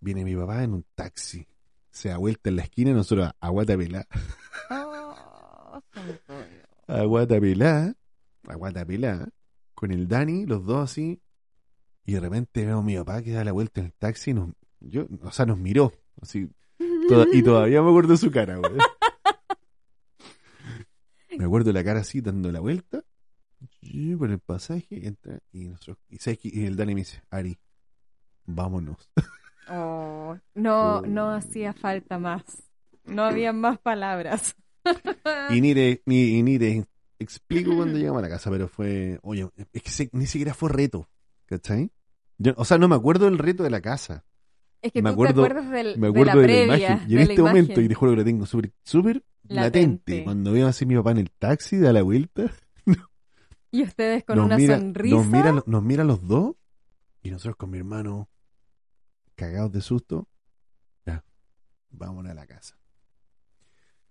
viene mi papá en un taxi. Se da vuelta en la esquina y nosotros a guata Oh, a <laughs> guata pelá. Con el Dani, los dos así. Y de repente veo a mi papá que da la vuelta en el taxi y nos, yo, o sea, nos miró. Así. y todavía me acuerdo su cara, güey. me acuerdo la cara así dando la vuelta por el pasaje y entra y nosotros y, el Dani me dice Ari vámonos oh, no no hacía falta más no había más palabras y ni de ni, ni de explico cuando <laughs> llegamos a la casa pero fue oye es que ni siquiera fue reto ¿cachai? o sea no me acuerdo del reto de la casa es que me tú acuerdo, te acuerdas del, me acuerdo de la, imagen. Y en este momento, y te juro que lo tengo súper super latente. Cuando veo así a mi papá en el taxi, da la vuelta. <laughs> Y ustedes con una sonrisa. Nos mira, nos mira los dos y nosotros con mi hermano cagados de susto. Ya, vámonos a la casa.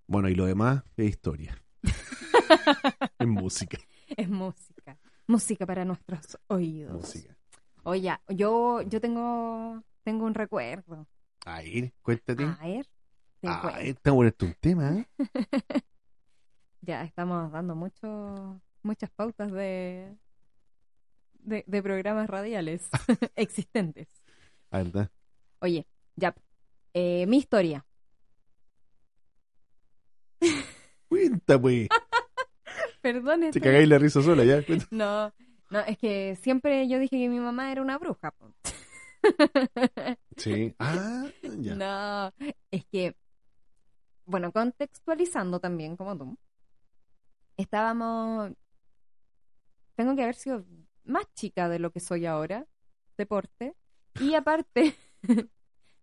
Bueno, y lo demás es historia. <laughs> <laughs> es música. Es música. Música para nuestros oídos. Música. Oye, yo, yo tengo, tengo un recuerdo. A ver, cuéntate. A ver. Ah, está bueno un tema. ¿eh? <laughs> ya, estamos dando mucho muchas pautas de, de, programas radiales <laughs> existentes. ¿Verdad? Oye, ya. Eh, mi historia. Cuenta, pues. Perdón. Te cagáis la risa sola, ya. No, no, es que siempre yo dije que mi mamá era una bruja. <laughs> sí. Ah, ya. No, es que, bueno, contextualizando también, como tú, estábamos, tengo que haber sido más chica de lo que soy ahora, deporte, y aparte, <laughs>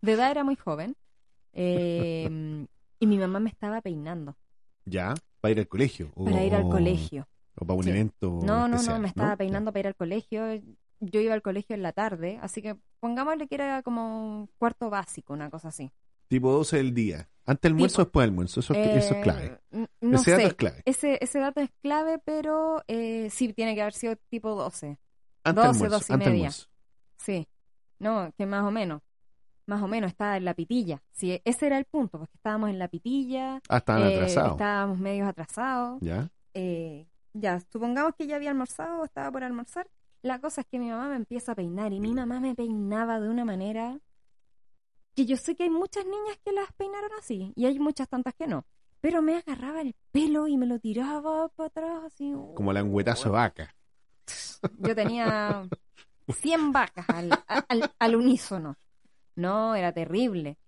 de edad era muy joven, <laughs> em, y mi mamá me estaba peinando. ¿Ya? ¿Para ir al colegio? Para ir al colegio. ¿O para un evento? No, no, no, me estaba peinando para ir al colegio. Yo iba al colegio en la tarde, así que pongámosle que era como cuarto básico, una cosa así. Tipo 12 del día. ¿Antes del almuerzo o después del almuerzo? Eso, eso es clave. Eh, ese dato es clave. Ese, ese dato es clave, pero eh, sí tiene que haber sido tipo 12. Antes 12, 12 y media. Sí. No, que más o menos. Más o menos estaba en la pitilla. Sí, ese era el punto, porque estábamos en la pitilla. Ah, estaban eh, atrasados. Estábamos medios atrasados. Ya. Eh, ya, supongamos que ya había almorzado o estaba por almorzar. La cosa es que mi mamá me empieza a peinar y mi mamá me peinaba de una manera que yo sé que hay muchas niñas que las peinaron así y hay muchas tantas que no. Pero me agarraba el pelo y me lo tiraba para atrás así. Como la de vaca. Yo tenía <laughs> 100 vacas al, al unísono. No, era terrible.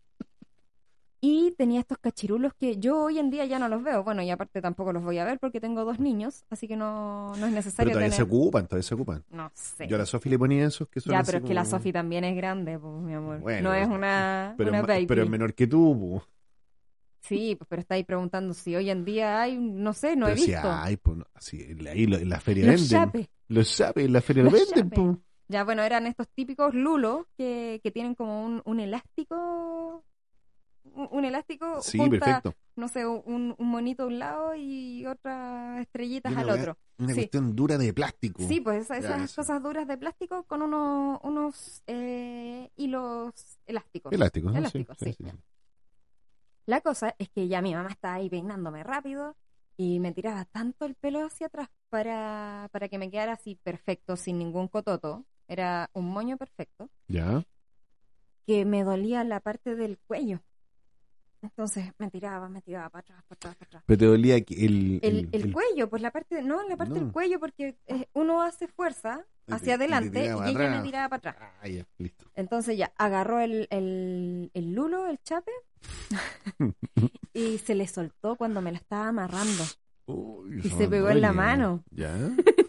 Y tenía estos cachirulos que yo hoy en día ya no los veo. Bueno, y aparte tampoco los voy a ver porque tengo dos niños, así que no, no es necesario. Pero todavía se ocupan, todavía se ocupan. No sé. Yo a la Sofi le ponía esos que son Ya, pero es que la Sofi también es grande, pues, mi amor. no es una, pero, baby. pero es menor que tú, pues. Sí, pues, pero estáis preguntando si hoy en día hay, no sé, no he visto. Sí hay, pues, ahí en la feria los venden. Los sapes en la feria lo venden, pues. Ya, bueno, eran estos típicos lulos que, que tienen como un, un elástico un elástico sí, perfecto. no sé, un, un, monito a un lado y otras estrellitas al otro. Una cuestión dura de plástico. Sí, pues esas, cosas duras de plástico con unos, unos eh, hilos elásticos. Elásticos, elásticos sí. La cosa es que ya mi mamá estaba ahí peinándome rápido y me tiraba tanto el pelo hacia atrás para, para que me quedara así perfecto, sin ningún cototo. Era un moño perfecto. Ya. Que me dolía la parte del cuello. Entonces me tiraba, me tiraba para atrás, para atrás, para atrás. Pero te dolía el... El, el, cuello, pues la parte, no, la parte del cuello, porque eh, uno hace fuerza hacia adelante y, ella me tiraba para atrás. Ah, ya, listo. Entonces ya agarró el, el, el lulo, el chape, <laughs> y se le soltó cuando me la estaba amarrando. y se pegó en la mano. ¿Ya? <laughs>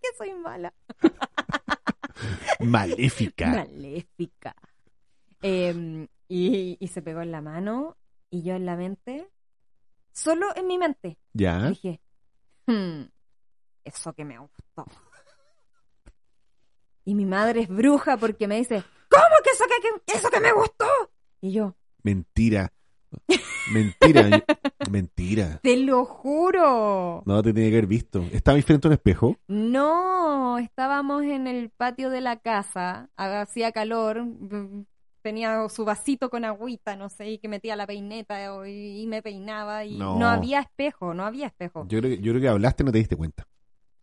que soy mala. <laughs> Maléfica. Maléfica. Em, y, y, se pegó en la mano y yo en la mente, solo en mi mente, ¿Ya? dije, hmm, eso que me gustó. <laughs> Y mi madre es bruja porque me dice, ¿cómo que eso que, eso que me gustó? Y yo, mentira. Mentira, mentira. <laughs> Te lo juro. No te tiene que haber visto. ¿Estaba frente a un espejo? No, estábamos en el patio de la casa, hacía calor, tenía su vasito con agüita, no sé, y que metía la peineta y, me peinaba y no. había espejo, no había espejo. Yo creo, que, yo creo que hablaste y no te diste cuenta.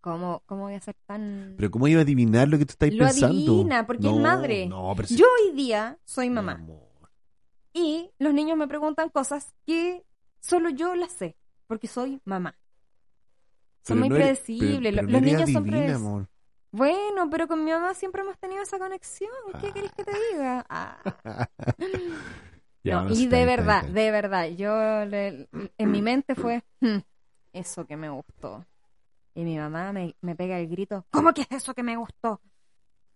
¿Cómo, ¿Cómo voy a ser tan...? Pero ¿cómo iba a adivinar lo que tú estás pensando? Lo adivina, porque es madre. No, pero Yo hoy día soy mamá. Y los niños me preguntan cosas que solo yo las sé, porque soy mamá. Son muy predecibles. los niños son predecibles. Bueno, pero con mi mamá siempre hemos tenido esa conexión. ¿Qué ah. querés que te diga? Ah. <laughs> y de verdad, de verdad, yo en mi mente fue hmm, eso que me gustó. Y mi mamá me, pega el grito, ¿cómo que es eso que me gustó?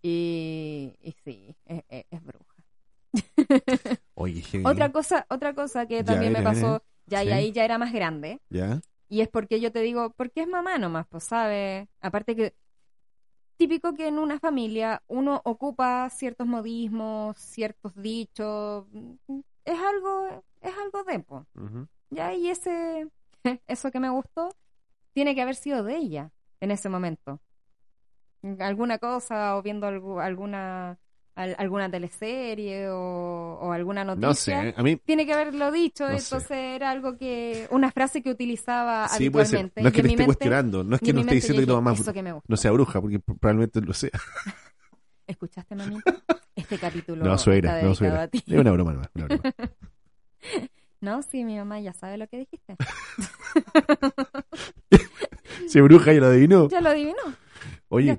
Y, y sí, es, bruja. <laughs> Oye, otra cosa, otra cosa que también me pasó, ya y ahí ya era más grande. ¿Ya? Y es porque yo te digo, porque es mamá nomás, pues sabe. Aparte que típico que en una familia uno ocupa ciertos modismos, ciertos dichos, es algo, es algo de, po. Ya, y ese, <laughs> eso que me gustó, tiene que haber sido de ella en ese momento. Alguna cosa o viendo alguna alguna teleserie o, alguna noticia. No sé, a mí... Tiene que haberlo dicho, entonces era algo que... Una frase que utilizaba sí, habitualmente. No es que te esté cuestionando, no es que no esté diciendo que tu mamá no sea bruja, porque probablemente lo sea. <laughs> ¿Escuchaste, mamita? <laughs> Este capítulo No, suegra, no, suegra. Es una broma, no, una broma. <laughs> No, sí, mi mamá ya sabe lo que dijiste. Si bruja ya lo adivinó. Ya lo adivinó. Oye,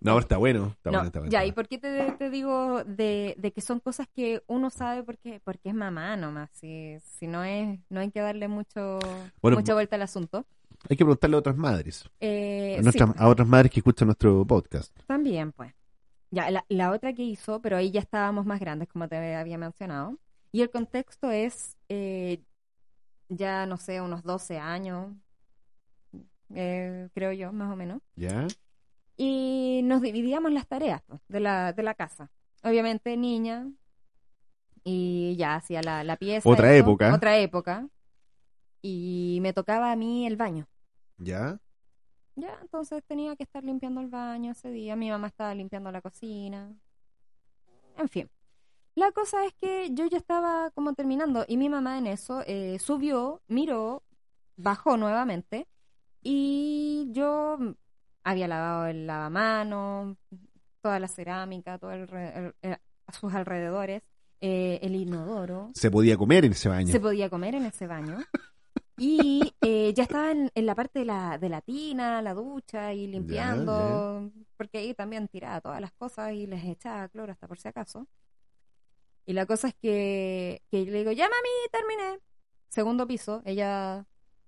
No, está bueno. Está bueno, está bueno ya, ¿y por qué te, digo de, que son cosas que uno sabe porque, porque es mamá nomás? Si, si no es, no hay que darle mucho, mucha vuelta al asunto. Hay que preguntarle a otras madres. Eh, a, otras madres que escuchan nuestro podcast. También, pues. Ya, la, la, otra que hizo, pero ahí ya estábamos más grandes, como te había mencionado. Y el contexto es, eh, ya no sé, unos 12 años, eh, creo yo, más o menos. ¿Ya? Y nos dividíamos las tareas pues, de, la, de la casa. Obviamente, niña, y ya hacía la, la pieza. Otra época. Otra época. Y me tocaba a mí el baño. ¿Ya? Ya, entonces tenía que estar limpiando el baño ese día. Mi mamá estaba limpiando la cocina. En fin. La cosa es que yo ya estaba como terminando y mi mamá en eso eh, subió, miró, bajó nuevamente y yo había lavado el lavamano, toda la cerámica, todo el, a sus alrededores, eh, el inodoro. Se podía comer en ese baño. Se podía comer en ese baño. Y eh, ya estaba en, la parte de la, de la tina, la ducha y limpiando, porque ahí también tiraba todas las cosas y les echaba cloro hasta por si acaso. Y la cosa es que, que yo le digo, ya mami, terminé. Segundo piso, ella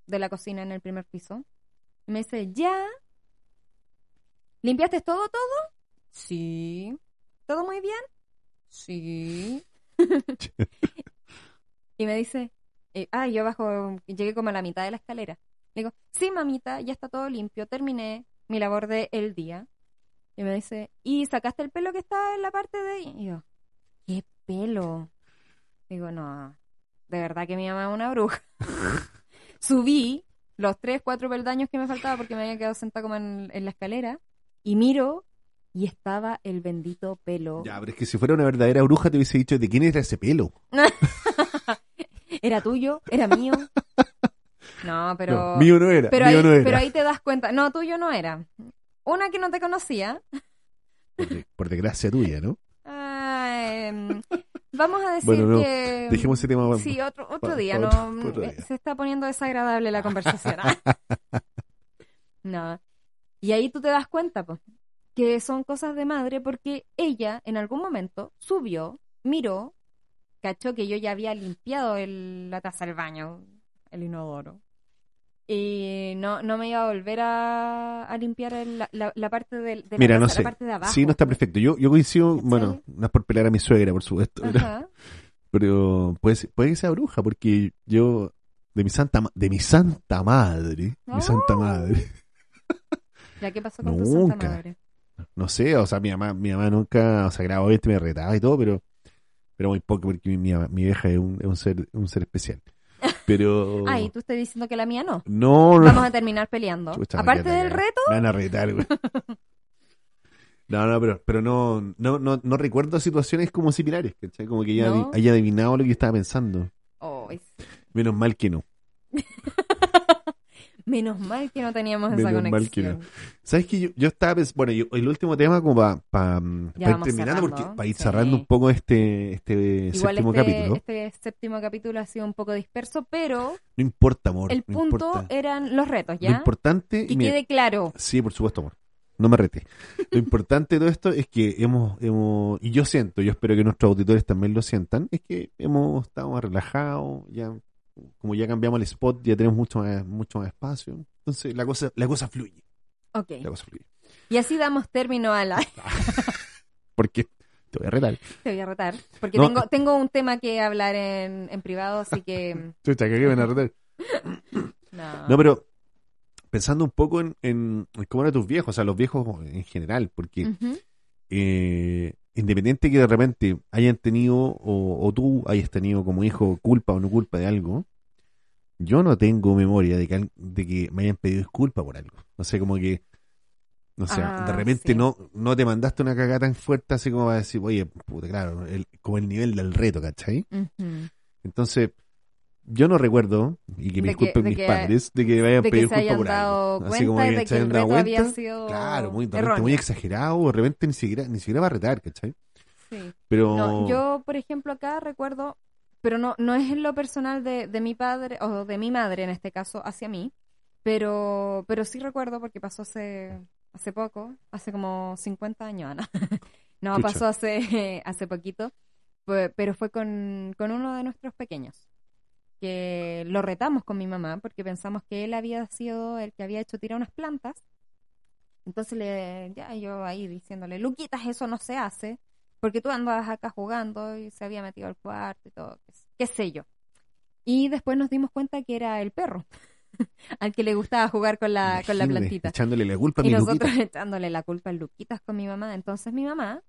de la cocina en el primer piso. Y me dice, ya. ¿Limpiaste todo, todo? Sí. ¿Todo muy bien? Sí. <laughs> y me dice, eh, ah, yo bajo, llegué como a la mitad de la escalera. Le digo, sí, mamita, ya está todo limpio, terminé mi labor del el día. Y me dice, ¿y sacaste el pelo que está en la parte de ahí? Y yo, ¿qué pelo? Digo, no, de verdad que mi mamá es una bruja. <laughs> Subí los tres, cuatro peldaños que me faltaba porque me había quedado sentada como en, la escalera y miro y estaba el bendito pelo. Ya, pero es que si fuera una verdadera bruja te hubiese dicho de quién era ese pelo. <laughs> ¿Era tuyo? ¿Era mío? No, pero... mío no era, pero mío ahí, no era. Pero ahí te das cuenta. No, tuyo no era. Una que no te conocía. por desgracia tuya, ¿no? Em, vamos a decir que. Dejemos ese tema. Sí, otro, otro día. no, Se está poniendo desagradable la conversación. ¿ah? <laughs> no. Y ahí tú te das cuenta, pues. que son cosas de madre porque ella en algún momento subió, miró, cachó que yo ya había limpiado la taza del baño, el inodoro. Y no, no me iba a volver a, limpiar la, parte de, de Mira, no sé. parte de abajo. Sí, no está perfecto. Yo, yo coincido, bueno, no es por pelear a mi suegra, por supuesto. Pero <laughs> puede, puede que sea bruja, porque yo, de mi santa, de mi santa madre, mi santa oh. madre. ¿Ya qué pasó con tu santa madre? No sé, o sea, mi mamá, mi mamá nunca, o sea, grabó este, me retaba y todo, pero, pero muy poco, porque mi, mi, mi vieja es un, es un ser, un ser especial. Pero. <laughs> Ay, tú estás diciendo que la mía no. No, no. Vamos a terminar peleando. Aparte del reto. Me van a retar, güey. <laughs> No, no, pero, pero no, no, no, no recuerdo situaciones como similares, ¿cachai? Como que ella haya adivinado lo que estaba pensando. Oh, Menos mal que no. <laughs> Menos mal que no teníamos esa conexión. Mal que no. ¿Sabes que yo, yo estaba bueno, el último tema como para pa, ir terminando, porque para ir cerrando un poco este, este séptimo este, capítulo. Este séptimo capítulo ha sido un poco disperso, pero... No importa, amor. El punto eran los retos, ¿ya? Lo importante... Que quede claro. Sí, por supuesto, amor. No me rete. <laughs> Lo importante de todo esto es que hemos, hemos, y yo siento, yo espero que nuestros auditores también lo sientan, es que hemos estado más relajados, ya como ya cambiamos el spot, ya tenemos mucho más, mucho más espacio. Entonces la cosa, la cosa fluye. Ok. La cosa fluye. Y así damos término a la... <laughs> porque te voy a retar. Te voy a retar. Porque tengo, tengo un tema que hablar en, en privado, así que... <laughs> Chucha, que van a retar. no. no, pero pensando un poco en, en, cómo eran tus viejos, o sea, los viejos en general, porque eh, independiente que de repente hayan tenido o, tú hayas tenido como hijo culpa o no culpa de algo, yo no tengo memoria de que, de que me hayan pedido disculpa por algo. No sé, como que, no sé, de ah, repente no, no te mandaste una cagada tan fuerte así como para decir, oye, puta, claro, el, como el nivel del reto, ¿cachai? Entonces, yo no recuerdo, y que me disculpen mis padres, de que me hayan pedido disculpas por algo. Así como que, se hayan dado cuenta. Claro, muy, muy exagerado, de repente ni siquiera, ni siquiera va a retar, ¿cachai? Sí. Pero... yo, por ejemplo, acá recuerdo, pero no, no es en lo personal de, de mi padre, o de mi madre en este caso, hacia mí, pero, pero sí recuerdo porque pasó hace, hace poco, hace como 50 años, Ana. <laughs> no, pasó hace, <laughs> hace poquito, pero fue con, con uno de nuestros pequeños que lo retamos con mi mamá porque pensamos que él había sido el que había hecho tirar unas plantas. Entonces le, ya yo ahí diciéndole, Luquitas, eso no se hace, porque tú andabas acá jugando y se había metido al cuarto y todo, qué, sé yo. Y después nos dimos cuenta que era el perro, <laughs> al que le gustaba jugar con la, con la plantita. Echándole la culpa a Y nosotros <laughs> echándole la culpa al Luquitas con mi mamá. Entonces mi mamá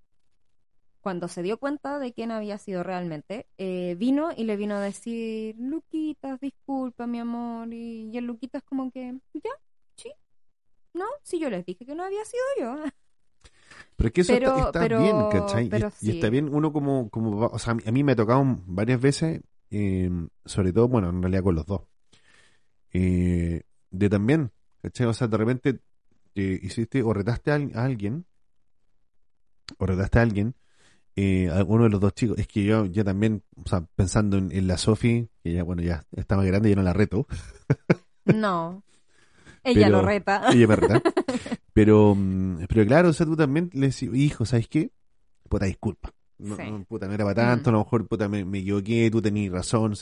cuando se dio cuenta de quién había sido realmente, eh, vino y le vino a decir, Luquitas, disculpa, mi amor. Y, el Luquitas como que, ya, sí, no, si yo les dije que no había sido yo. <laughs> Pero es que eso está, bien, ¿cachai? y, está bien uno como, como, o sea, a mí me ha tocado varias veces, em, sobre todo, bueno, en realidad con los dos, eh, de también, ¿cachai? O sea, de repente eh, hiciste o retaste a, alguien, o retaste a alguien, eh, uno de los dos chicos, es que yo ya también, o sea, pensando en, la Sofi, que ya, bueno, ya está más grande, ya no la reto. No, <laughs> ella lo reta. Ella me reta. <laughs> Pero, mm, pero claro, o sea, tú también le decís, hijo, ¿sabes qué? Puta, disculpa. No, puta, no era para tanto, a lo mejor, puta, me, equivoqué, tú tenías razón.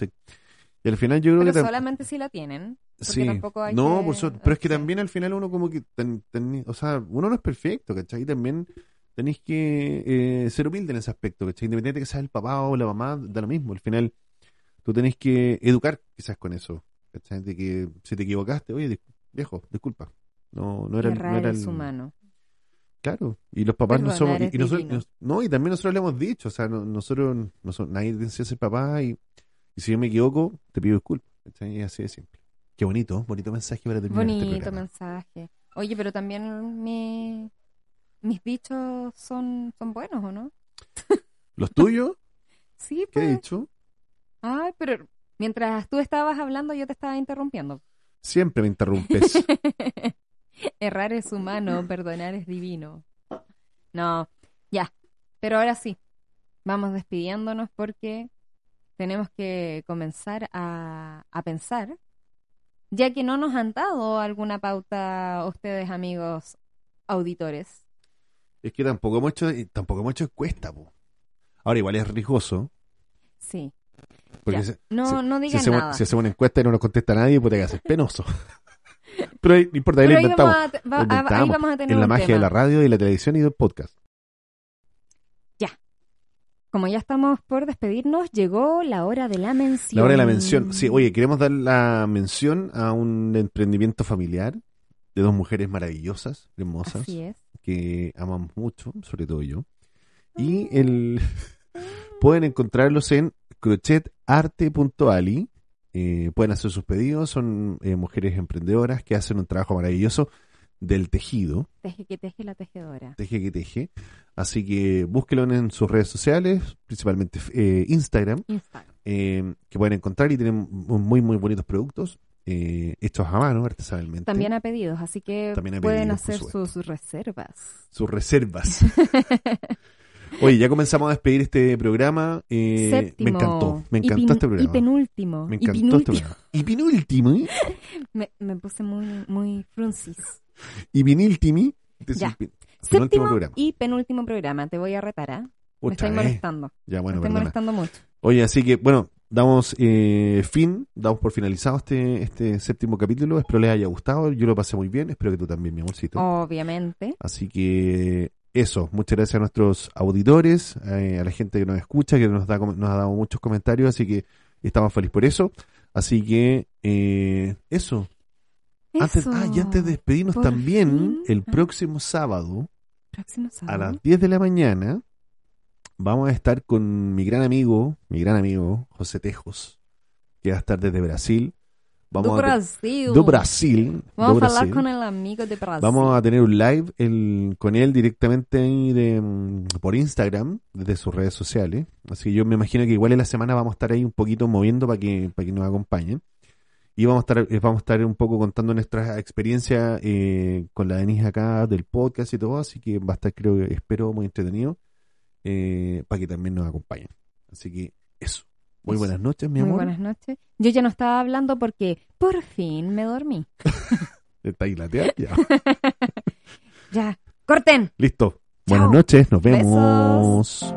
Y al final yo creo que... solamente si la tienen. Sí. Tampoco hay no, por. Pero es que también al final uno como que... o sea, uno no es perfecto, ¿cachai? Y también tenéis que eh, ser humilde en ese aspecto, ¿cachai? Independiente que sea el papá o la mamá, da lo mismo. Al final, tú tenés que educar quizás con eso, ¿cachai? De que si te equivocaste, oye, viejo, disculpa. No, no era, no era el... humano. Claro, y los papás no somos. Y, nosotros, no, y también nosotros le hemos dicho, o sea, nosotros, nosotros nadie dice ser papá y, si yo me equivoco, te pido disculpas. ¿cachai? así de simple. Qué bonito, bonito mensaje para terminar. Este bonito mensaje. Oye, pero también me, mis dichos son, son buenos, ¿o no? ¿Los tuyos? <laughs> sí, pues. ¿Qué he pues. dicho? Ay, pero mientras tú estabas hablando, yo te estaba interrumpiendo. Siempre me interrumpes. <laughs> Errar es humano, perdonar es divino. No, ya. Pero ahora sí, vamos despidiéndonos porque tenemos que comenzar a, a pensar, ya que no nos han dado alguna pauta ustedes, amigos auditores Es que tampoco hemos hecho, tampoco hemos hecho encuesta, po. Ahora igual es riesgoso. Sí. Porque no, no digan si nada. si hacemos una encuesta y no nos contesta nadie, puede que ser penoso. <laughs> Pero no importa, ahí lo inventamos. Ahí vamos a tener en la magia de la radio y la televisión y del podcast. Ya. Como ya estamos por despedirnos, llegó la hora de la mención. La hora de la mención. Sí, oye, queremos dar la mención a un emprendimiento familiar de dos mujeres maravillosas, hermosas, que amamos mucho, sobre todo yo. Y ah. el <laughs> pueden encontrarlos en crochetarte.ali. Eh, pueden hacer sus pedidos, son eh, mujeres emprendedoras que hacen un trabajo maravilloso del tejido. Teje que teje la tejedora. Teje que teje. Así que búsquelo en sus redes sociales, principalmente eh, Instagram, que pueden encontrar y tienen muy, muy bonitos productos. Hechos a mano, artesanalmente. También a pedidos, así que pueden hacer sus reservas. Sus reservas. <laughs> Oye, ya comenzamos a despedir este programa. Eh, me encantó, me encantó este programa. Y penúltimo. Me encantó este programa. Y penúltimo. ¿eh? <laughs> me, me, puse muy, muy fruncis. Y penúltimo. Ya. Séptimo programa. y penúltimo programa. Te voy a retar, ¿ah? Me estoy molestando. Ya, bueno, me estoy molestando mucho. Oye, así que, bueno, damos eh, fin, damos por finalizado este, este séptimo capítulo. Espero les haya gustado. Yo lo pasé muy bien. Espero que tú también, mi amorcito. Obviamente. Así que eso, muchas gracias a nuestros auditores, eh, a la gente que nos escucha, que nos, da, nos ha dado muchos comentarios, así que estamos felices por eso. Así que eh, eso. Antes, ah, y antes de despedirnos también, el ah. próximo sábado, próximo sábado, a las 10 de la mañana, vamos a estar con mi gran amigo, mi gran amigo, José Tejos, que va a estar desde Brasil Vamos do Brasil. Do Brasil. Vamos a hablar con el amigo de Brasil. Vamos a tener un live con él directamente de, mm, por Instagram, desde sus redes sociales. Así que yo me imagino que igual en la semana vamos a estar ahí un poquito moviendo para que, para que nos acompañen. Y vamos a estar, eh, vamos a estar un poco contando nuestra experiencia eh, con la Denise acá del podcast y todo. Así que va a estar, creo, espero, muy entretenido eh, para que también nos acompañen. Así que eso. Muy buenas noches, mi amor. Muy buenas noches. Yo ya no estaba hablando porque por fin me dormí. <laughs> ¿Está ahí la tía? Ya. <laughs> ya. Corten. Listo. Buenas noches, nos vemos.